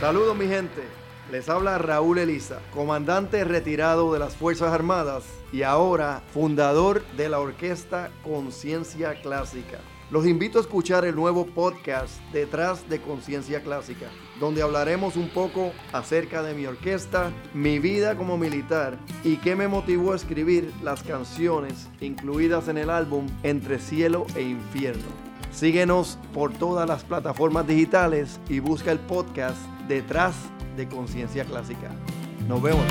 Saludos mi gente, les habla Raúl Eliza, comandante retirado de las Fuerzas Armadas y ahora fundador de la orquesta Conciencia Clásica. Los invito a escuchar el nuevo podcast Detrás de Conciencia Clásica, donde hablaremos un poco acerca de mi orquesta, mi vida como militar y qué me motivó a escribir las canciones incluidas en el álbum Entre Cielo e Infierno. Síguenos por todas las plataformas digitales y busca el podcast Detrás de Conciencia Clásica. Nos vemos.